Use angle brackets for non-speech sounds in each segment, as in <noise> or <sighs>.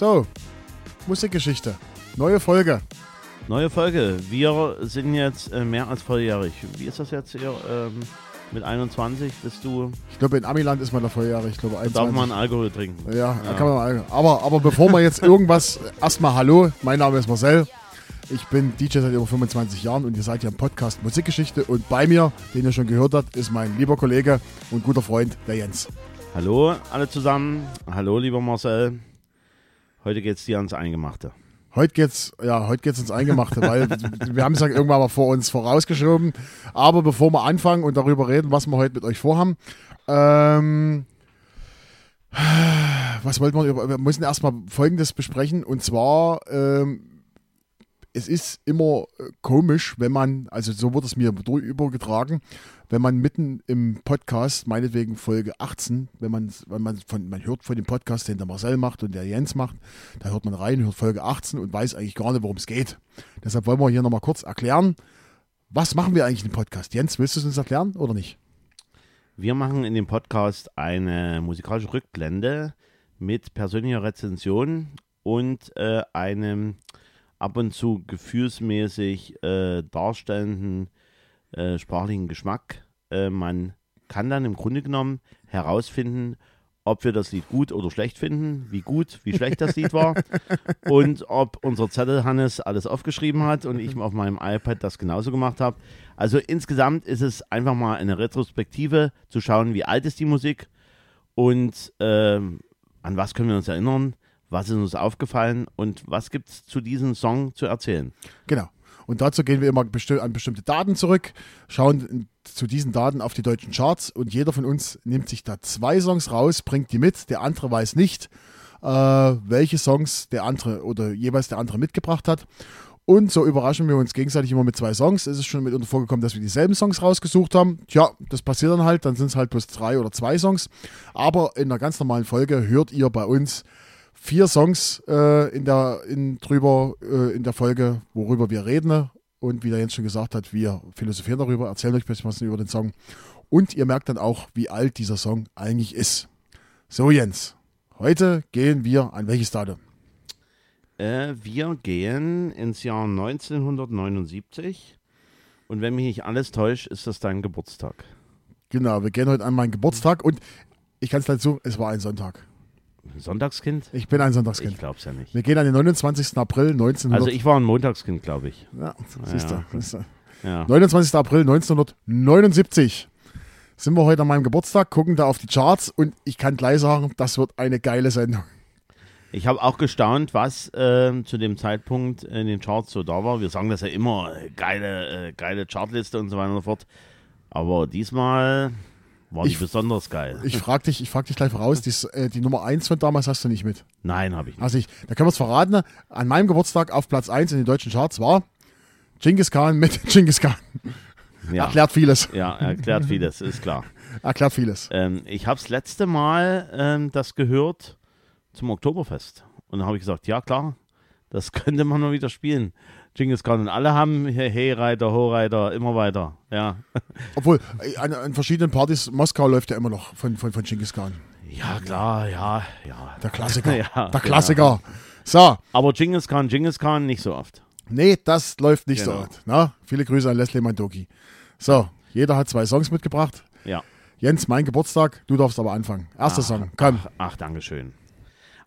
So, Musikgeschichte. Neue Folge. Neue Folge. Wir sind jetzt äh, mehr als volljährig. Wie ist das jetzt hier? Ähm, mit 21 bist du. Ich glaube, in Amiland ist man da volljährig. Ich glaube, 21. Darf man Alkohol trinken? Ja, da kann man mal. Aber, aber bevor wir jetzt irgendwas. <laughs> Erstmal Hallo, mein Name ist Marcel. Ich bin DJ seit über 25 Jahren und ihr seid hier im Podcast Musikgeschichte. Und bei mir, den ihr schon gehört habt, ist mein lieber Kollege und guter Freund, der Jens. Hallo alle zusammen. Hallo lieber Marcel. Heute geht's dir ans Eingemachte. Heute geht's, ja, heute geht's ins Eingemachte, weil <laughs> wir haben es ja irgendwann mal vor uns vorausgeschoben. Aber bevor wir anfangen und darüber reden, was wir heute mit euch vorhaben, ähm, was wollten wir, wir müssen erstmal Folgendes besprechen und zwar, ähm, es ist immer äh, komisch, wenn man, also so wurde es mir übergetragen, wenn man mitten im Podcast, meinetwegen Folge 18, wenn man, wenn man von, man hört von dem Podcast, den der Marcel macht und der Jens macht, da hört man rein, hört Folge 18 und weiß eigentlich gar nicht, worum es geht. Deshalb wollen wir hier nochmal kurz erklären, was machen wir eigentlich im Podcast? Jens, willst du es uns erklären oder nicht? Wir machen in dem Podcast eine musikalische Rückblende mit persönlicher Rezension und äh, einem ab und zu gefühlsmäßig äh, darstellenden äh, sprachlichen Geschmack. Äh, man kann dann im Grunde genommen herausfinden, ob wir das Lied gut oder schlecht finden, wie gut, wie schlecht das Lied war <laughs> und ob unser Zettel Hannes alles aufgeschrieben hat und ich auf meinem iPad das genauso gemacht habe. Also insgesamt ist es einfach mal eine Retrospektive zu schauen, wie alt ist die Musik und ähm, an was können wir uns erinnern, was ist uns aufgefallen und was gibt es zu diesem Song zu erzählen. Genau. Und dazu gehen wir immer an bestimmte Daten zurück, schauen zu diesen Daten auf die deutschen Charts und jeder von uns nimmt sich da zwei Songs raus, bringt die mit, der andere weiß nicht, äh, welche Songs der andere oder jeweils der andere mitgebracht hat. Und so überraschen wir uns gegenseitig immer mit zwei Songs. Es ist schon mit vorgekommen, dass wir dieselben Songs rausgesucht haben. Tja, das passiert dann halt. Dann sind es halt bloß drei oder zwei Songs. Aber in einer ganz normalen Folge hört ihr bei uns vier Songs äh, in der in drüber äh, in der Folge, worüber wir reden. Und wie der Jens schon gesagt hat, wir philosophieren darüber, erzählen euch ein bisschen was über den Song. Und ihr merkt dann auch, wie alt dieser Song eigentlich ist. So, Jens, heute gehen wir an welches Datum? Äh, wir gehen ins Jahr 1979. Und wenn mich nicht alles täuscht, ist das dein Geburtstag. Genau, wir gehen heute an meinen Geburtstag und ich kann es dazu, es war ein Sonntag. Sonntagskind? Ich bin ein Sonntagskind. Ich glaub's ja nicht. Wir gehen an den 29. April 1900. Also ich war ein Montagskind, glaube ich. Ja, siehst du. Ja, ja. 29. April 1979 sind wir heute an meinem Geburtstag, gucken da auf die Charts und ich kann gleich sagen, das wird eine geile Sendung. Ich habe auch gestaunt, was äh, zu dem Zeitpunkt in den Charts so da war. Wir sagen das ja immer, geile, äh, geile Chartliste und so weiter und so fort. Aber diesmal war ich, besonders geil. Ich frage dich, frag dich gleich voraus, die, äh, die Nummer 1 von damals hast du nicht mit. Nein, habe ich nicht. Also ich, da können wir es verraten. An meinem Geburtstag auf Platz 1 in den deutschen Charts war Genghis Khan mit <laughs> Genghis Khan. Ja. Erklärt vieles. Ja, erklärt vieles, ist klar. <laughs> Erklärt vieles. Ähm, ich habe das letzte Mal ähm, das gehört zum Oktoberfest. Und dann habe ich gesagt, ja klar, das <laughs> könnte man mal wieder spielen. Genghis Khan und alle haben Hey-Reiter, Ho-Reiter, immer weiter. Ja. <laughs> Obwohl, an, an, verschiedenen Partys, Moskau läuft ja immer noch von, von, von Genghis Khan. Ja, klar, ja, ja. Der Klassiker. <laughs> ja, der Klassiker. Ja. So. Aber Genghis Khan, Genghis Khan nicht so oft. Nee, das läuft nicht genau. so oft. Na? Viele Grüße an Leslie Mandoki. So, jeder hat zwei Songs mitgebracht. Ja. Jens, mein Geburtstag, du darfst aber anfangen. Erster ach, Song, komm. Ach, ach, Dankeschön.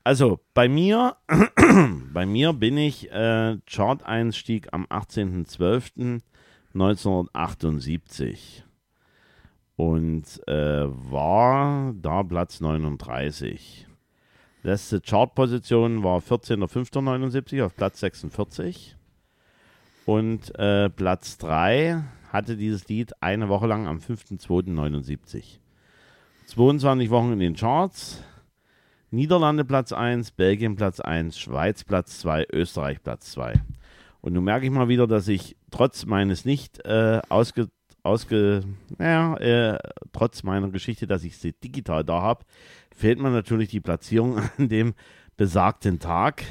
Also bei mir, <clears throat> bei mir bin ich äh, Chart-Einstieg am 18.12.1978 und äh, war da Platz 39. Letzte Chartposition war 14.05.79 auf Platz 46 und äh, Platz 3 hatte dieses Lied eine Woche lang am 5.02.79. 22 Wochen in den Charts, Niederlande Platz 1, Belgien Platz 1, Schweiz Platz 2, Österreich Platz 2. Und nun merke ich mal wieder, dass ich trotz meines nicht äh, ausge, ausge naja, äh, trotz meiner Geschichte, dass ich sie digital da habe, fehlt mir natürlich die Platzierung <laughs> an dem besagten Tag.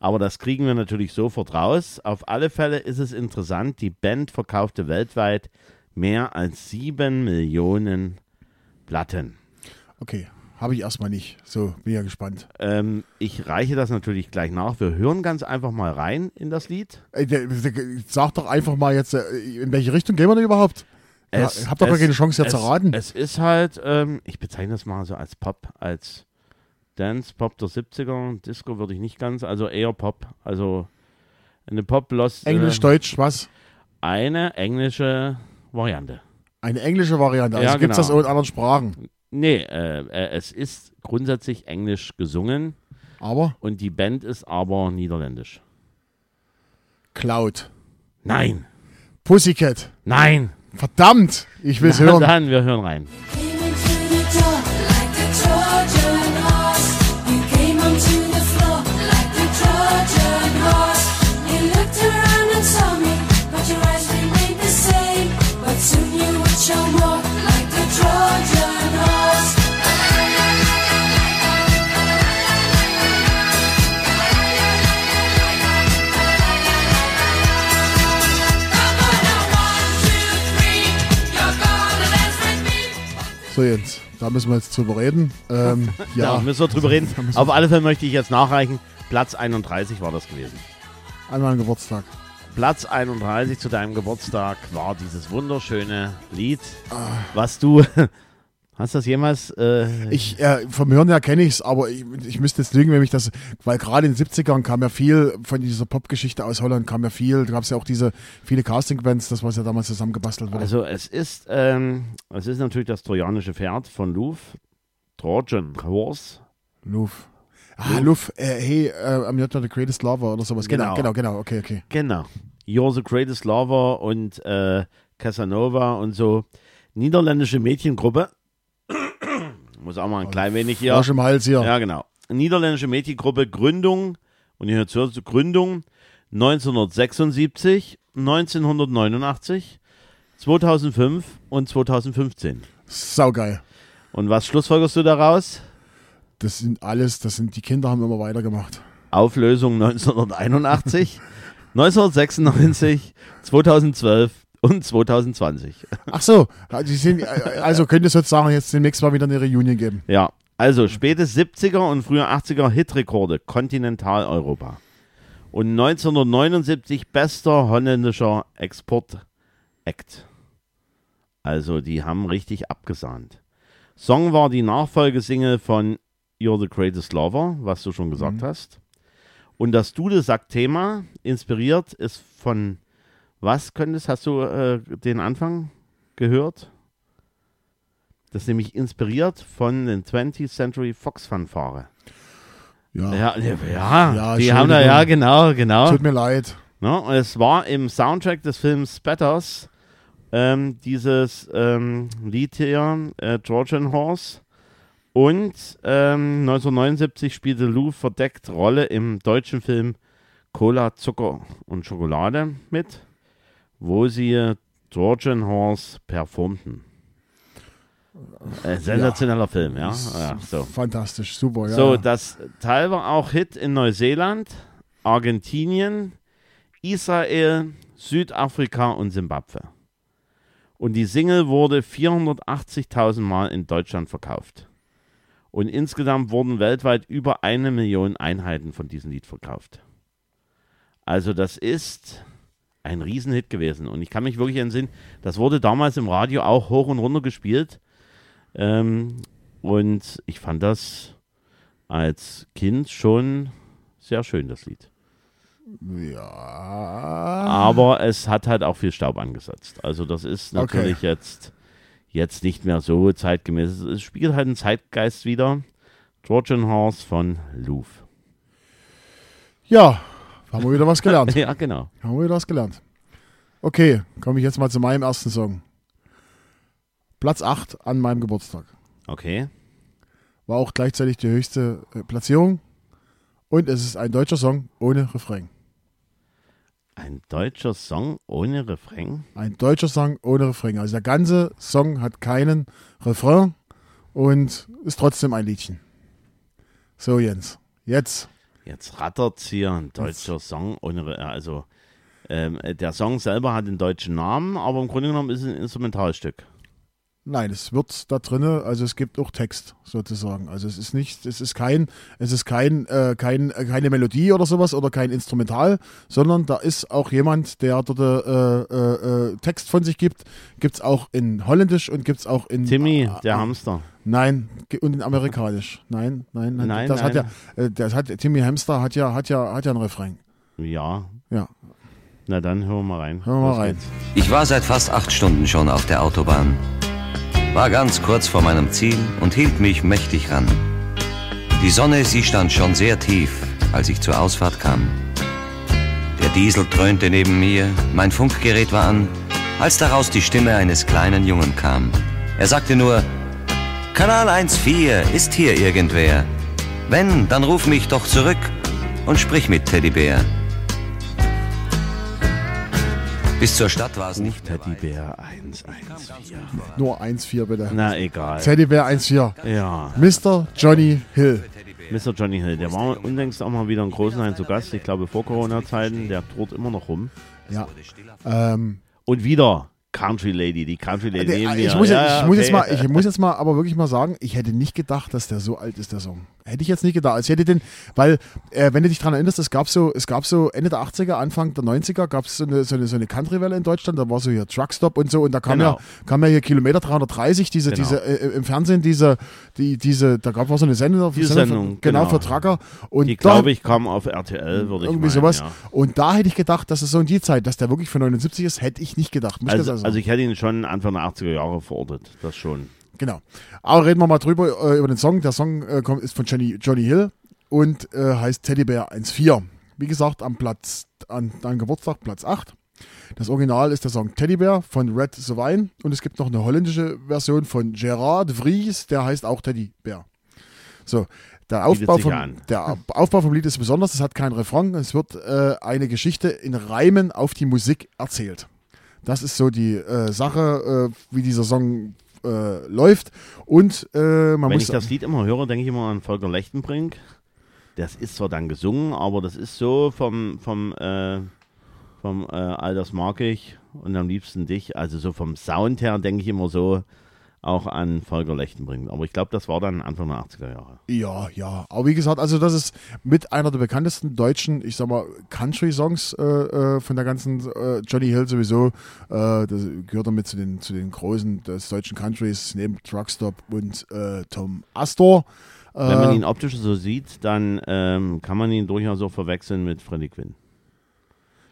Aber das kriegen wir natürlich sofort raus. Auf alle Fälle ist es interessant, die Band verkaufte weltweit mehr als sieben Millionen Platten. Okay, habe ich erstmal nicht. So, bin ja gespannt. Ähm, ich reiche das natürlich gleich nach. Wir hören ganz einfach mal rein in das Lied. Ey, sag doch einfach mal jetzt, äh, in welche Richtung gehen wir denn überhaupt? Es- ja, habt doch gar keine Chance jetzt es, zu raten. Es ist halt, ähm, ich bezeichne das mal so als Pop, als Dance Pop der 70er. Disco würde ich nicht ganz, also eher Pop. Also eine Pop Lost. Englisch, äh, Deutsch, was? Eine englische Variante. Eine englische Variante. Also Ja, gibt es das genau. auch in anderen Sprachen. Nee, äh, äh, es ist grundsätzlich englisch gesungen Aber und die Band ist aber niederländisch. Cloud. Nein, Pussycat. nein. Verdammt, ich will es Na hören. Dann, wir hören rein. Jens, da müssen wir jetzt drüber reden. Ähm, <laughs> Ja, ja, müssen wir drüber reden. <laughs> Da Auf alle Fälle möchte ich jetzt nachreichen. Platz 31 war das gewesen. an meinem Geburtstag. Platz 31 zu deinem Geburtstag war dieses wunderschöne Lied, Ah. was du. Hast du das jemals? Äh, Ich, äh, vom Hören her kenne ich es, aber ich, ich müsste jetzt lügen, wenn mich das, weil gerade in den 70ern kam ja viel von dieser Popgeschichte aus Holland, kam ja viel, da gab es ja auch diese viele Casting-Bands, das was ja damals zusammengebastelt wurde. also es ist, ähm, es ist natürlich das trojanische Pferd von Louvre, Trojan Horse. Luf. Ah, Luf, äh, hey, äh, I'm not the greatest lover oder sowas. Genau, Genau. genau, genau, okay, okay. Genau. You're the Greatest Lover und äh, Casanova und so. Niederländische Mädchengruppe. Muss auch mal ein klein wenig hier. Frosch im Hals hier. Ja, genau. Niederländische Mädchengruppe, Gründung, und ihr hört zu, Gründung 1976, 1989, 2005 und 2015. Saugeil. Und was schlussfolgerst du daraus? Das sind alles, das sind, die Kinder haben immer weitergemacht. Auflösung 1981, 1996, 2012 und 2020. Ach so, die sind, also könnte es sozusagen jetzt demnächst mal wieder eine Reunion geben. Ja, also späte 70er und frühe 80er Hitrekorde Kontinentaleuropa. Und 1979 bester holländischer Export-Act. Also die haben richtig abgesahnt. Song war die Nachfolgesingle von You're the Greatest Lover, was du schon gesagt hast. Und das Dudelsack-Thema inspiriert ist von was könntest, hast du äh, den Anfang gehört? Das ist nämlich inspiriert von den 20th Century Fox Fanfare. Ja, Ja, ja, ja, die haben da, ja, genau, genau. tut mir leid. Und es war im Soundtrack des Films Spatters ähm, dieses ähm, Lied hier, äh, Trojan Horse. Und ähm, 1979 spielte Lou verdeckt Rolle im deutschen Film Cola, Zucker und Schokolade mit, wo sie Trojan Horse performten. Äh, sensationeller Film, ja. ja so. Fantastisch, super, ja. So, das Teil war auch Hit in Neuseeland, Argentinien, Israel, Südafrika und Simbabwe. Und die Single wurde 480.000 Mal in Deutschland verkauft. Und insgesamt wurden weltweit über eine Million Einheiten von diesem Lied verkauft. Also das ist ein Riesenhit gewesen. Und ich kann mich wirklich entsinnen, das wurde damals im Radio auch hoch und runter gespielt. Ähm, und ich fand das als Kind schon sehr schön, das Lied. ja. Aber es hat halt auch viel Staub angesetzt. Also das ist Okay. natürlich jetzt, jetzt nicht mehr so zeitgemäß. Es- spiegelt halt einen Zeitgeist wieder. Trojan Horse von Louvre. Ja, haben wir wieder was gelernt. <laughs> Ja, genau. haben wir wieder was gelernt. Okay, komme ich jetzt mal zu meinem ersten Song. Platz 8 an meinem Geburtstag. Okay. War auch gleichzeitig die höchste äh, Platzierung. Und es ist ein deutscher Song ohne Refrain. Ein deutscher Song ohne Refrain. Ein deutscher Song ohne Refrain. Also der ganze Song hat keinen Refrain und ist trotzdem ein Liedchen. So, Jens. Jetzt. Jetzt rattert's hier ein deutscher Song ohne Re Also ähm, der Song selber hat einen deutschen Namen, aber im Grunde genommen ist es ein Instrumentalstück. Nein, es wird da drinne, also es gibt auch Text sozusagen. Also es ist nicht, es ist kein, es ist kein, äh, kein, äh, keine Melodie oder sowas oder kein Instrumental, sondern da ist auch jemand, der dort äh, äh, äh, Text von sich gibt. Gibt's auch in Holländisch und gibt's auch in Timmy, der Hamster. Nein, und in Amerikanisch. Nein, nein, nein. Nein, das nein. hat ja, äh, das hat Timmy Hamster hat ja, hat ja, hat ja einen Refrain. Ja. Ja, Na dann hören wir mal rein. hören wir mal rein. Ich war seit fast acht Stunden schon auf der Autobahn. War ganz kurz vor meinem Ziel und hielt mich mächtig ran. Die Sonne, sie stand schon sehr tief, als ich zur Ausfahrt kam. Der Diesel dröhnte neben mir, mein Funkgerät war an, als daraus die Stimme eines kleinen Jungen kam. Er sagte nur, Kanal 1.4 ist hier irgendwer. Wenn, dann ruf mich doch zurück und sprich mit Teddybär. Bis zur Stadt war es nicht. Teddybär 114. Nur 1-4 bitte. Na egal. Teddybär 1-4. Ja, Mr. Johnny Hill. Mr. Johnny Hill, der war unlängst auch mal wieder in Großenhain zu Gast, ich glaube vor Corona-Zeiten, der tourt immer noch rum. Ja. Ähm, Und wieder Country Lady, die Country Lady der, neben ich, muss, Ja, jetzt, ja, ich, muss okay. jetzt mal, ich muss jetzt mal aber wirklich mal sagen, ich hätte nicht gedacht, dass der so alt ist, der Song. Hätte ich jetzt nicht gedacht. Also ich hätte den, weil, äh, wenn du dich dran erinnerst, es gab so, es gab so Ende der 80er, Anfang der 90er, gab es so eine, so eine, so eine Country-Welle in Deutschland, da war so hier Truckstop und so und da kam Genau. ja, kam ja hier Kilometer 330, diese, Genau. diese, äh, im Fernsehen, diese, die, diese, da gab es so eine Sendung, Die Sendung Sendung, für, genau, genau. für Trucker. Und Die glaube ich kam auf RTL, würde ich irgendwie meinen, sowas. Ja. Und da hätte ich gedacht, dass es so in die Zeit, dass der wirklich für 79 ist, hätte ich nicht gedacht. Muss Also, ehrlich also ich hätte ihn schon Anfang der 80er Jahre verortet, das schon. Genau. Aber reden wir mal drüber, äh, über den Song. Der Song äh, kommt, ist von Johnny, Johnny Hill und äh, heißt Teddybär 1.4. Wie gesagt, am Platz, an deinem Geburtstag, Platz 8. Das Original ist der Song Teddybär von Red Sovine und es gibt noch eine holländische Version von Gerard Vries, der heißt auch Teddybär. So, der Aufbau, vom, der Aufbau vom Lied ist besonders, es hat keinen Refrain, es wird äh, eine Geschichte in Reimen auf die Musik erzählt. Das ist so die äh, Sache, äh, wie dieser Song äh, läuft. Und äh, man Wenn muss ich das Lied immer höre, denke ich immer an Volker Lechtenbrink. Das ist zwar dann gesungen, aber das ist so vom, vom, äh, vom äh, All das mag ich und am liebsten dich. Also so vom Sound her denke ich immer so auch an Volker Lechtenbrink. Aber ich glaube, das war dann Anfang der 80er Jahre. Ja, ja. Aber wie gesagt, also das ist mit einer der bekanntesten deutschen, ich sag mal, Country-Songs äh, äh, von der ganzen äh, Johnny Hill sowieso. Äh, das gehört damit zu den, zu den Großen des deutschen Countries, neben Truckstop und äh, Tom Astor. Äh, Wenn man ihn optisch so sieht, dann ähm, kann man ihn durchaus auch verwechseln mit Freddie Quinn.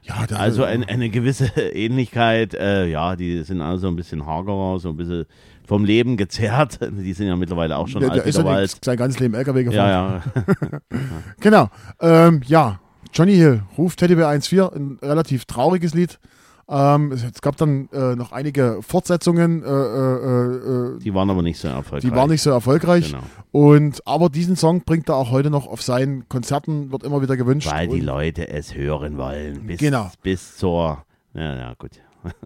ja, Also ein, eine gewisse <laughs> Ähnlichkeit, äh, ja, die sind alle so ein bisschen hagerer, so ein bisschen vom Leben gezerrt. <laughs> Die sind ja mittlerweile auch schon der, der alt ist wie ja der Wald. sein ganzes Leben LKW gefahren. Ja, ja. <laughs> Genau. Ähm, ja, Johnny Hill ruft Teddybär 1.4, ein relativ trauriges Lied. Ähm, es, es gab dann äh, noch einige Fortsetzungen, äh, äh, äh, Die waren aber nicht so erfolgreich. die waren nicht so erfolgreich. Genau. Und aber diesen Song bringt er auch heute noch auf seinen Konzerten, wird immer wieder gewünscht. Weil die Leute es hören wollen. Bis, Genau. bis zur. Ja, ja, gut.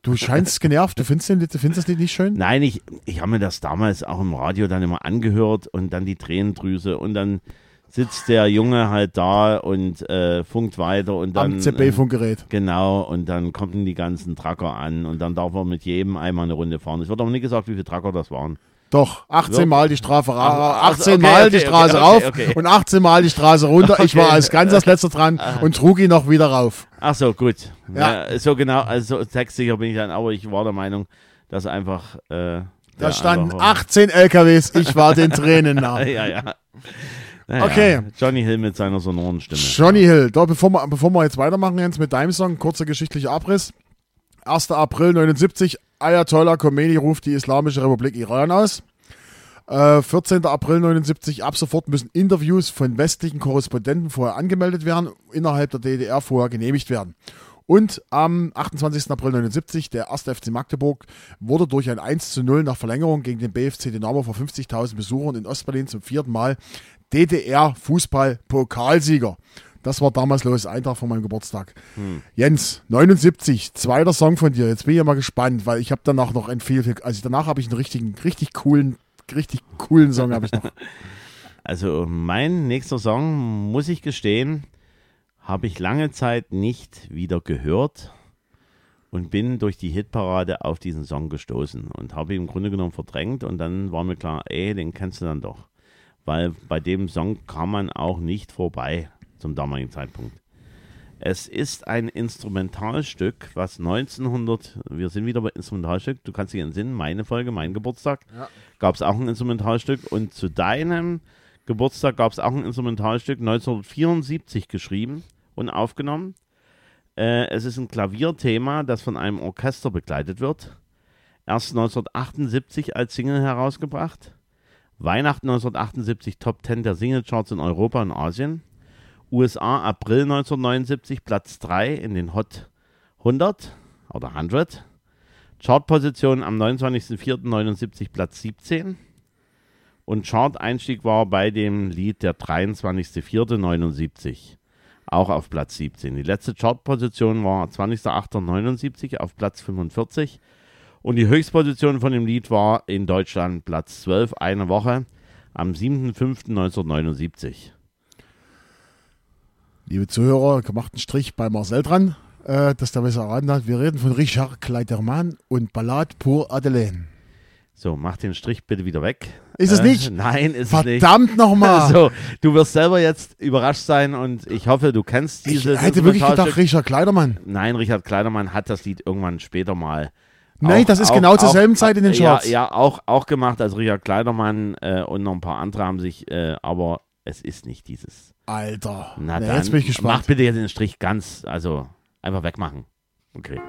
Du scheinst genervt, du findest, den, du findest das Lied nicht schön? Nein, ich, ich habe mir das damals auch im Radio dann immer angehört und dann die Tränendrüse und dann sitzt der Junge halt da und äh, funkt weiter und dann. Am ZB-Funkgerät. Genau, und dann kommen die ganzen Tracker an und dann darf er mit jedem einmal eine Runde fahren. Es wird aber nicht gesagt, wie viele Tracker das waren. Doch, 18 Ja. Mal die Strafe ra Ach, 18 okay, Mal okay, die Straße okay, rauf und 18 Mal die Straße runter. Ich war als ganz als letzter dran und trug ihn noch wieder rauf. Ach so, gut. Ja. Ja. so genau, also so textsicher bin ich dann, aber ich war der Meinung, dass einfach. Äh, Da standen einfach- 18 LKWs, ich war den Tränen nah. <laughs> Ja, ja. Naja, Okay. Johnny Hill mit seiner sonoren Stimme. Johnny Hill, da, bevor, wir, bevor wir jetzt weitermachen, Jens, mit deinem Song, kurzer geschichtlicher Abriss. 1. April 79, Ayatollah Khomeini ruft die Islamische Republik Iran aus. Äh, 14. April 79, ab sofort müssen Interviews von westlichen Korrespondenten vorher angemeldet werden, innerhalb der DDR vorher genehmigt werden. Und am 28. April 79, der 1. FC Magdeburg wurde durch ein 1 zu 0 nach Verlängerung gegen den BFC Dynamo vor 50.000 Besuchern in Ostberlin zum vierten Mal DDR-Fußball-Pokalsieger. Das war damals los, ein Tag vor meinem Geburtstag. Jens, 79, zweiter Song von dir. Jetzt bin ich ja mal gespannt, weil ich habe danach noch ein viel, viel also danach habe ich einen richtigen, richtig coolen, richtig coolen Song habe ich noch. <laughs> Also mein nächster Song, muss ich gestehen, habe ich lange Zeit nicht wieder gehört. und bin durch die Hitparade auf diesen Song gestoßen und habe ihn im Grunde genommen verdrängt und dann war mir klar, ey, den kennst du dann doch. Weil bei dem Song kam man auch nicht vorbei zum damaligen Zeitpunkt. Es ist ein Instrumentalstück, was 1900, wir sind wieder bei Instrumentalstück, du kannst dich entsinnen, meine Folge, mein Geburtstag, Ja. gab es auch ein Instrumentalstück und zu deinem Geburtstag gab es auch ein Instrumentalstück, 1974 geschrieben und aufgenommen. Äh, es ist ein Klavierthema, das von einem Orchester begleitet wird. Erst 1978 als Single herausgebracht. Weihnachten 1978 Top 10 der Singlecharts in Europa und Asien. USA April 1979 Platz 3 in den Hot 100 oder 100. Chartposition am 29.04.79 Platz 17. Und Chart-Einstieg war bei dem Lied der 23.04.79 auch auf Platz 17. Die letzte Chartposition war 20.08.79 auf Platz 45. Und die Höchstposition von dem Lied war in Deutschland Platz 12, eine Woche, am 7.05.1979. Liebe Zuhörer, gemacht einen Strich bei Marcel dran, äh, dass der besser erraten hat. Wir reden von Richard Kleidermann und Ballade pour Adelaine. So, mach den Strich bitte wieder weg. Ist es Äh, nicht? Nein, ist es nicht. Verdammt nochmal! <laughs> So, du wirst selber jetzt überrascht sein und ich hoffe, du kennst ich dieses hätte wirklich gedacht. Richard Kleidermann. Nein, Richard Kleidermann hat das Lied irgendwann später mal. Nein, das ist genau zur selben Zeit in den Charts. Ja, ja auch, auch gemacht. Also Richard Kleidermann äh, und noch ein paar andere haben sich, äh, aber es ist nicht dieses. Alter. Na Na, dann, jetzt bin ich mach gespannt. bitte jetzt den Strich ganz, also einfach wegmachen. Okay.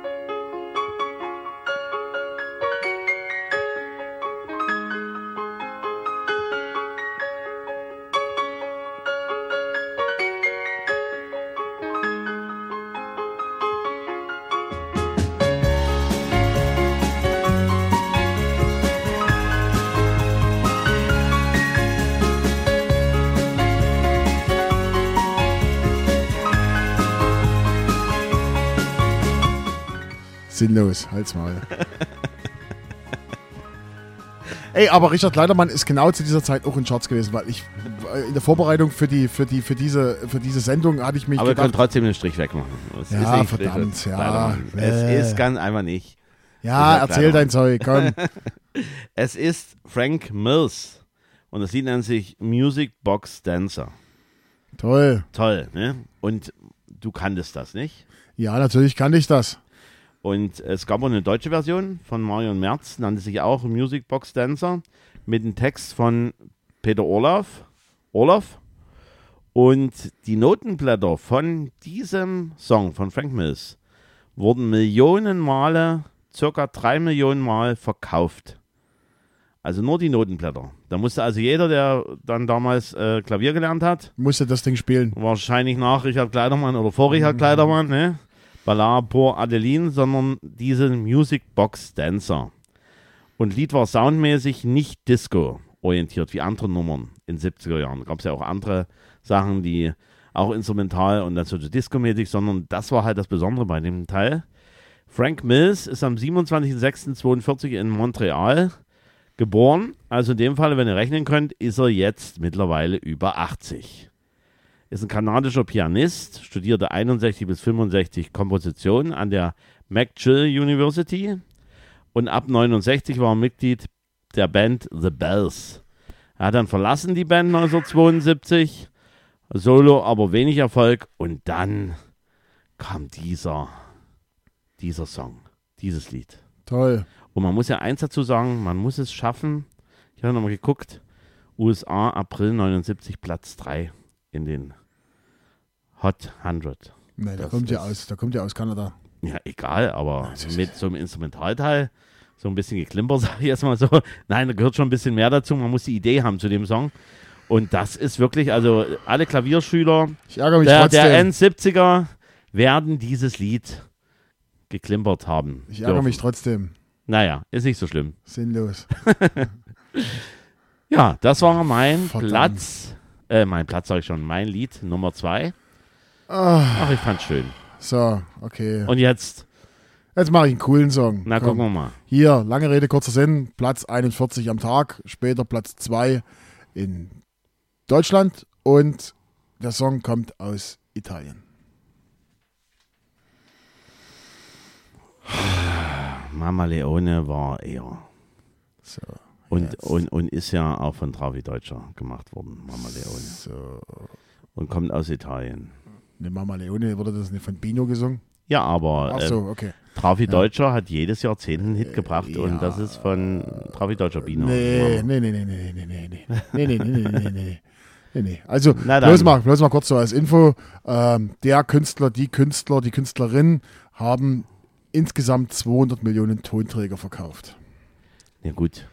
Sinnlos, halt's mal. <laughs> Ey, aber Richard Kleidermann ist genau zu dieser Zeit auch in Charts gewesen, weil ich äh, in der Vorbereitung für die für die für diese für diese Sendung hatte ich mich Aber wir können gedacht, trotzdem den Strich wegmachen. Es Ja, verdammt, Richard ja, äh. Es ist ganz einfach nicht. ja, Richard erzähl dein Zeug, komm. <laughs> Es ist Frank Mills und das Lied nennt sich Music Box Dancer. Toll. Toll, ne? Und du kanntest das nicht? Ja, natürlich kann ich das. Und es gab auch eine deutsche Version von Marion Merz, nannte sich auch Music Box Dancer, mit einem Text von Peter Orloff. Orloff. Und die Notenblätter von diesem Song von Frank Mills wurden Millionen Male, circa drei Millionen Mal verkauft. Also nur die Notenblätter. Da musste also jeder, der dann damals äh, Klavier gelernt hat, Musste das Ding spielen. wahrscheinlich nach Richard Kleidermann oder vor Richard Kleidermann, ne? Ballade pour Adeline, sondern diese Music Box Dancer. Und Lied war soundmäßig nicht Disco orientiert wie andere Nummern in 70er Jahren. Gab es ja auch andere Sachen, die auch instrumental und dann so Disco-mäßig, sondern das war halt das Besondere bei dem Teil. Frank Mills ist am 27.06.42 in Montreal geboren. Also in dem Fall, wenn ihr rechnen könnt, ist er jetzt mittlerweile über 80 ist ein kanadischer Pianist, studierte 61 bis 65 Komposition an der McGill University und ab 69 war er Mitglied der Band The Bells. Er hat dann verlassen die Band 1972, Solo aber wenig Erfolg und dann kam dieser, dieser Song, dieses Lied. Toll. Und man muss ja eins dazu sagen, man muss es schaffen. Ich habe nochmal geguckt. USA, April 79, Platz 3 in den Hot 100. Nee, der Das kommt ja aus, der kommt ja aus Kanada. Ja, egal, aber ist- mit so einem Instrumentalteil, so ein bisschen geklimper, <laughs> sage ich jetzt mal so. Nein, da gehört schon ein bisschen mehr dazu. Man muss die Idee haben zu dem Song. Und das ist wirklich, also alle Klavierschüler der, der N70er werden dieses Lied geklimpert haben. ich ärgere dürfen. mich trotzdem. Naja, ist nicht so schlimm. <laughs> Sinnlos. Ja, das war mein Verdammt. Platz, äh, mein Platz sag ich schon, mein Lied Nummer zwei. Ah, Ach, ich fand's schön. so, okay. Und jetzt, Jetzt mache ich einen coolen Song. na Komm. gucken wir mal. Hier, lange Rede, kurzer Sinn. Platz 41 am Tag, später Platz 2 in Deutschland und der Song kommt aus Italien. <sighs> Mama Leone war eher. So, Und, jetzt. und, und ist ja auch von Travi Deutscher gemacht worden, Mama Leone. so. Und kommt aus Italien. Ne, Mama Leone, wurde das nicht von Bino gesungen? Ja, aber Ach äh, so, okay. Travi Deutscher hat jedes Jahrzehnt einen Hit gebracht ja. und das ist von Travi Deutscher Bino. Nee, nee, nee, nee, nee, nee, nee, nee, nee, nee, nee, nee, nee, nee. Nee, nee. Also, bloß mal, bloß mal kurz so als Info. Ähm, der Künstler, die Künstler, die Künstlerin haben insgesamt 200 Millionen Tonträger verkauft. Ja gut,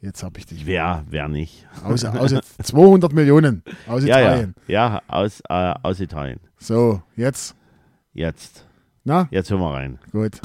Jetzt habe ich dich. wer, wer nicht? Aus, <laughs> aus 200 Millionen aus Ja, ja, Italien. ja, aus, äh, aus Italien. So, jetzt. Jetzt, Na, jetzt hören wir rein. gut.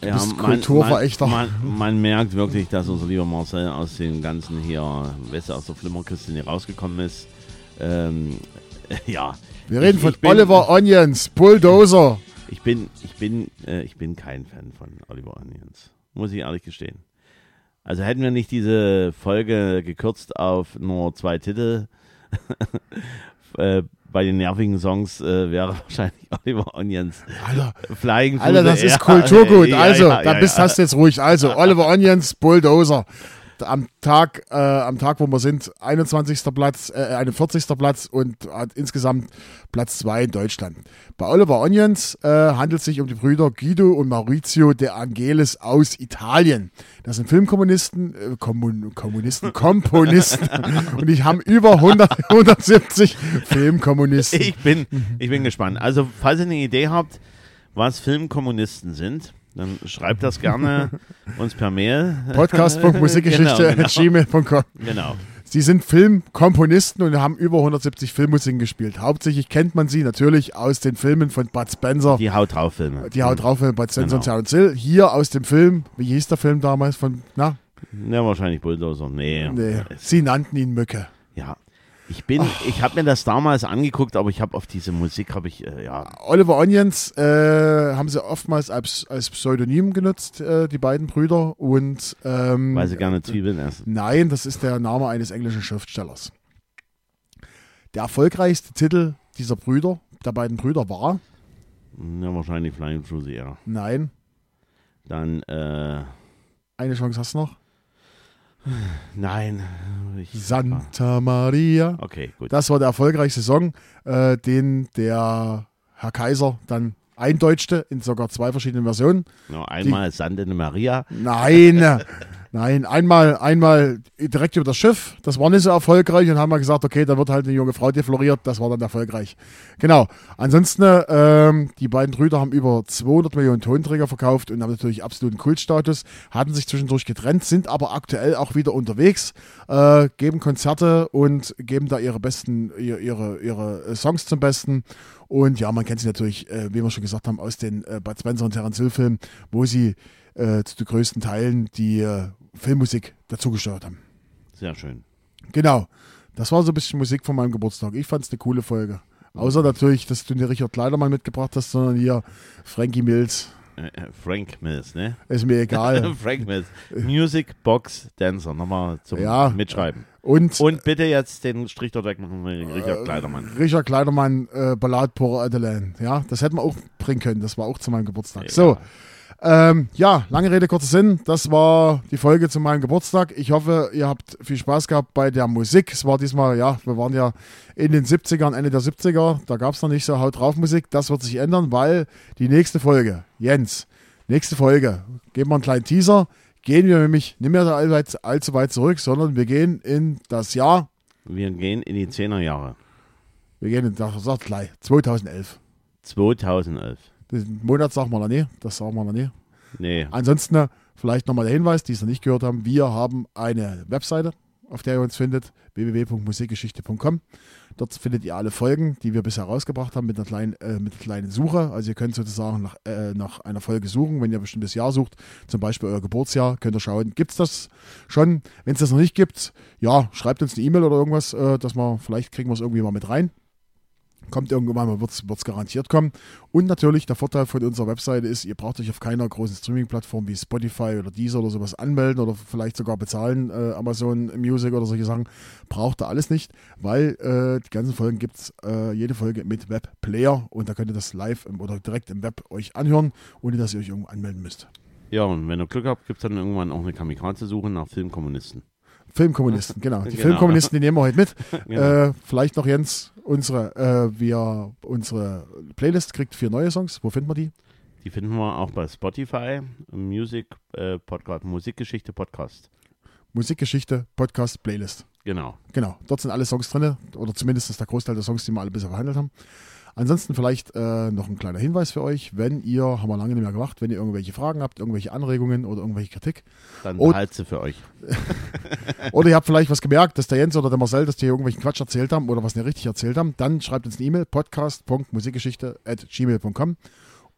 Du ja, bist man, Kulturverächter. Man, man, man merkt wirklich, dass unser lieber Marcel aus den ganzen hier, weißt du, aus der Flimmerkiste nicht rausgekommen ist. Ähm, <laughs> ja. Wir reden Ich- von ich bin- Oliver Onions, Bulldozer. Ich bin, ich bin, äh, ich bin kein Fan von Oliver Onions. Muss ich ehrlich gestehen. Also hätten wir nicht diese Folge gekürzt auf nur zwei Titel, <laughs> äh, bei den nervigen Songs äh, wäre <laughs> wahrscheinlich Oliver Onions Alter, Flying Alter, das ist. <laughs> Kulturgut. Also, ja, da ja, bist, ja. hast du jetzt ruhig. Also, Oliver Onions, Bulldozer. Am Tag, äh, am Tag, wo wir sind, 21. Platz, äh, 41. Platz und hat insgesamt Platz 2 in Deutschland. Bei Oliver Onions äh, handelt es sich um die Brüder Guido und Maurizio de Angelis aus Italien. Das sind Filmkommunisten, äh, Kommun Kommunisten, <laughs> Komponisten und die haben über 100, 170 <laughs> Filmkommunisten. Ich bin, ich bin gespannt. Also, falls ihr eine Idee habt, was Filmkommunisten sind, dann schreibt das gerne <laughs> uns per Mail. Podcast.musikgeschichte.gmail.com <laughs> Genau, genau. Sie sind Filmkomponisten und haben über 170 Filmmusiken gespielt. Hauptsächlich kennt man sie natürlich aus den Filmen von Bud Spencer. Die, Die Haut drauf Filme. Haut drauf von Bud Spencer und Genau. Terence Hill. Hier aus dem Film, wie hieß der Film damals von, na, Ja, wahrscheinlich Bulldozer. Nee. nee, sie nannten ihn Mücke. Ich bin, ich habe mir das damals angeguckt, aber ich habe auf diese Musik habe ich, äh, ja, Oliver Onions äh, haben sie oftmals als, als Pseudonym genutzt, äh, die beiden Brüder. Und ähm, weil sie gerne Zwiebeln essen. Nein, das ist der Name eines englischen Schriftstellers. Der erfolgreichste Titel dieser Brüder, der beiden Brüder war, Ja, wahrscheinlich Flying Through the Air. nein, Dann, äh, eine Chance hast du noch. <sighs> nein. Santa Maria. Okay, gut. Das war der erfolgreichste Song, äh, den der Herr Kaiser dann eindeutschte in sogar zwei verschiedenen Versionen. Genau, einmal Sande Maria. Nein, <laughs> nein, einmal, einmal direkt über das Schiff, das war nicht so erfolgreich und haben wir gesagt, okay, da wird halt eine junge Frau defloriert, das war dann erfolgreich. Genau. Ansonsten, ähm, die beiden Brüder haben über 200 Millionen Tonträger verkauft und haben natürlich absoluten Kultstatus, hatten sich zwischendurch getrennt, sind aber aktuell auch wieder unterwegs, äh, geben Konzerte und geben da ihre besten, ihre, ihre, ihre Songs zum Besten. Und ja, man kennt sie natürlich, äh, wie wir schon gesagt haben, aus den äh, Bud Spencer und Terence Hill Filmen, wo sie äh, zu den größten Teilen die äh, Filmmusik dazugesteuert haben. Sehr schön. Genau. Das war so ein bisschen Musik von meinem Geburtstag. Ich fand es eine coole Folge. Außer natürlich, dass du nicht Richard Kleidermann mitgebracht hast, sondern hier Frankie Mills. Äh, äh, Frank Mills, ne? Ist mir egal. <laughs> Frank Mills. Music Box Dancer. Nochmal zum Ja. Mitschreiben. Und, Und bitte jetzt den Strich dort wegmachen, Äh, Richard Kleidermann. Richard Kleidermann, äh, Ballade pour Adeline. Ja, das hätten wir auch bringen können. Das war auch zu meinem Geburtstag. So. Ähm, ja, lange Rede, kurzer Sinn. Das war die Folge zu meinem Geburtstag. Ich hoffe, ihr habt viel Spaß gehabt bei der Musik. Es war diesmal, ja, wir waren ja in den 70ern, Ende der 70er. Da gab es noch nicht so Haut drauf Musik. Das wird sich ändern, weil die nächste Folge, Jens, nächste Folge, geben wir einen kleinen Teaser. Gehen wir nämlich nicht mehr allzu, allzu weit zurück, sondern wir gehen in das Jahr, Wir gehen in die 10er Jahre. wir gehen in das, sagt gleich, 2011. 2011. Den Monat sagen wir noch nie, das sagen wir noch nie. Nee. Ansonsten äh, vielleicht nochmal der Hinweis, die es noch nicht gehört haben. Wir haben eine Webseite, auf der ihr uns findet, www.musikgeschichte.com. Dort findet ihr alle Folgen, die wir bisher rausgebracht haben, mit einer kleinen, äh, mit einer kleinen Suche. Also ihr könnt sozusagen nach, äh, nach einer Folge suchen, wenn ihr ein bestimmtes Jahr sucht, zum Beispiel euer Geburtsjahr, könnt ihr schauen, gibt es das schon? Wenn es das noch nicht gibt, ja, schreibt uns eine E-Mail oder irgendwas, äh, dass wir, vielleicht kriegen wir es irgendwie mal mit rein. Kommt irgendwann mal, wird es garantiert kommen. Und natürlich, der Vorteil von unserer Webseite ist, ihr braucht euch auf keiner großen Streaming-Plattform wie Spotify oder Deezer oder sowas anmelden oder vielleicht sogar bezahlen, äh, Amazon Music oder solche Sachen. Braucht ihr alles nicht, weil äh, die ganzen Folgen gibt es, äh, jede Folge mit Webplayer und da könnt ihr das live im, oder direkt im Web euch anhören, ohne dass ihr euch irgendwo anmelden müsst. Ja, und wenn ihr Glück habt, gibt es dann irgendwann auch eine Kamikaze-Suche nach Filmkommunisten. Filmkommunisten, genau. Die <laughs> Genau. Filmkommunisten, die nehmen wir heute mit. <laughs> Genau. Äh, vielleicht noch Jens, unsere, äh, wir, unsere Playlist kriegt vier neue Songs. Wo finden wir die? Die finden wir auch bei Spotify, Music äh, Podcast, Musikgeschichte Podcast. Musikgeschichte, Podcast, Playlist. Genau. Genau, dort sind alle Songs drin, oder zumindest ist der Großteil der Songs, die wir alle bisher verhandelt haben. Ansonsten vielleicht äh, noch ein kleiner Hinweis für euch, wenn ihr, haben wir lange nicht mehr gemacht, wenn ihr irgendwelche Fragen habt, irgendwelche Anregungen oder irgendwelche Kritik, Dann halt sie für euch. <laughs> oder ihr habt vielleicht was gemerkt, dass der Jens oder der Marcel, dass die irgendwelchen Quatsch erzählt haben oder was nicht richtig erzählt haben, dann schreibt uns eine E-Mail, podcast.musikgeschichte.gmail.com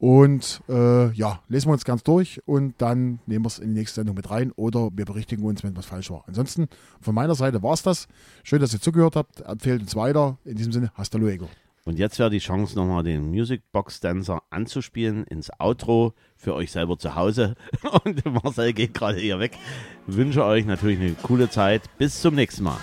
und äh, ja, lesen wir uns ganz durch und dann nehmen wir es in die nächste Sendung mit rein oder wir berichtigen uns, wenn was falsch war. Ansonsten von meiner Seite war es das. Schön, dass ihr zugehört habt. Empfehlt uns weiter. In diesem Sinne, hasta luego. Und jetzt wäre die Chance, nochmal den Music Box Dancer anzuspielen ins Outro für euch selber zu Hause. <laughs> Und Marcel geht gerade hier weg. Wünsche euch natürlich eine coole Zeit. Bis zum nächsten Mal.